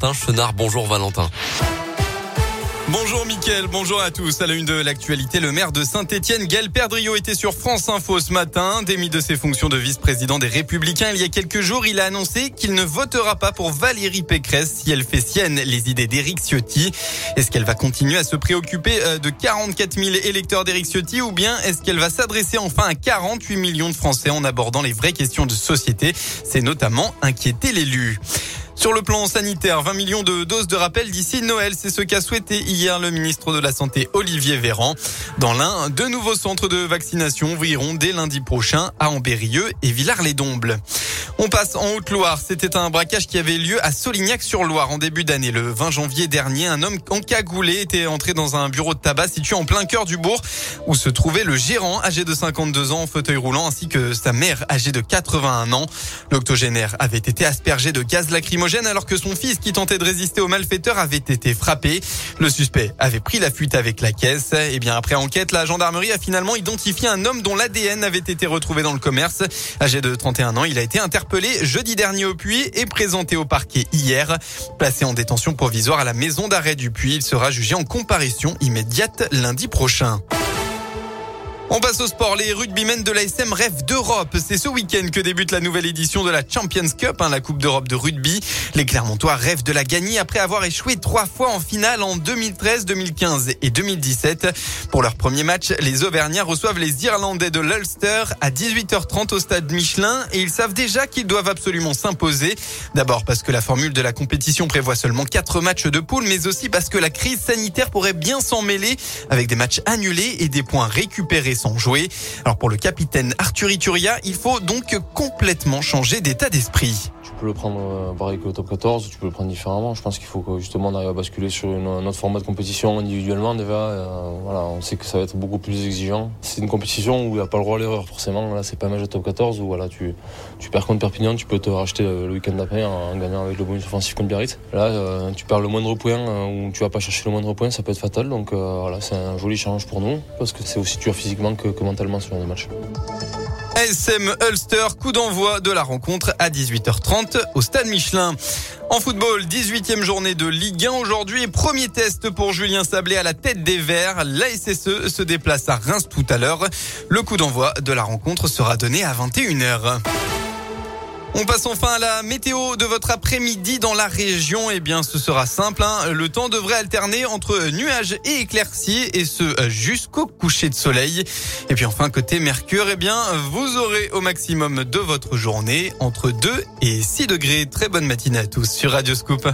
Chenard, bonjour Valentin. Bonjour Mickaël, bonjour à tous. À la une de l'actualité, le maire de Saint-Etienne, Gaël Perdriau, était sur France Info ce matin. Démis de ses fonctions de vice-président des Républicains il y a quelques jours, il a annoncé qu'il ne votera pas pour Valérie Pécresse si elle fait sienne les idées d'Éric Ciotti. Est-ce qu'elle va continuer à se préoccuper euh, de 44 000 électeurs d'Éric Ciotti ou bien est-ce qu'elle va s'adresser enfin à 48 millions de Français en abordant les vraies questions de société? C'est notamment inquiéter l'élu. Sur le plan sanitaire, 20 millions de doses de rappel d'ici Noël, c'est ce qu'a souhaité hier le ministre de la Santé Olivier Véran. Dans l'un, deux nouveaux centres de vaccination ouvriront dès lundi prochain à Ambérieux et Villars-les-Dombles. On passe en Haute-Loire. C'était un braquage qui avait lieu à Solignac-sur-Loire en début d'année. Le 20 janvier dernier, un homme encagoulé était entré dans un bureau de tabac situé en plein cœur du bourg où se trouvait le gérant âgé de 52 ans en fauteuil roulant ainsi que sa mère âgée de 81 ans. L'octogénaire avait été aspergé de gaz lacrymogène alors que son fils qui tentait de résister aux malfaiteurs avait été frappé. Le suspect avait pris la fuite avec la caisse. Et eh bien après enquête, la gendarmerie a finalement identifié un homme dont l'ADN avait été retrouvé dans le commerce. Âgé de 31 ans, il a été interpellé jeudi dernier au Puy et présenté au parquet hier. Placé en détention provisoire à la maison d'arrêt du Puy, il sera jugé en comparution immédiate lundi prochain. On passe au sport. Les rugbymen de l'ASM rêvent d'Europe. C'est ce week-end que débute la nouvelle édition de la Champions Cup, hein, la Coupe d'Europe de rugby. Les Clermontois rêvent de la gagner après avoir échoué trois fois en finale en 2013, 2015 et 2017. Pour leur premier match, les Auvergnats reçoivent les Irlandais de l'Ulster à 18h30 au stade Michelin et ils savent déjà qu'ils doivent absolument s'imposer. D'abord parce que la formule de la compétition prévoit seulement quatre matchs de poule, mais aussi parce que la crise sanitaire pourrait bien s'en mêler avec des matchs annulés et des points récupérés sans jouer. Alors pour le capitaine Arthur Ituria, il faut donc complètement changer d'état d'esprit. Tu peux le prendre euh, pareil que le top 14, tu peux le prendre différemment. Je pense qu'il faut que justement on arrive à basculer sur un autre format de compétition individuellement déjà. Euh, voilà, on sait que ça va être beaucoup plus exigeant. C'est une compétition où il n'y a pas le droit à l'erreur forcément. Là, c'est pas un match de top 14 où voilà, tu, tu perds contre Perpignan, tu peux te racheter le week-end d'après en, gagnant avec le bonus offensif contre Biarritz. Là, euh, tu perds le moindre point ou tu vas pas chercher le moindre point, ça peut être fatal. Donc voilà, c'est un joli challenge pour nous parce que c'est aussi dur physiquement que, que mentalement sur les matchs. SM Ulster, coup d'envoi de la rencontre à 18h30 au Stade Michelin. En football, 18e journée de Ligue 1 aujourd'hui premier test pour Julien Sablé à la tête des Verts. La SSE se déplace à Reims tout à l'heure. Le coup d'envoi de la rencontre sera donné à 21h. On passe enfin à la météo de votre après-midi dans la région. Eh bien, ce sera simple. Hein. Le temps devrait alterner entre nuages et éclaircies et ce jusqu'au coucher de soleil. Et puis enfin, côté Mercure, eh bien, vous aurez au maximum de votre journée entre 2 et 6 degrés. Très bonne matinée à tous sur Radio Scoop.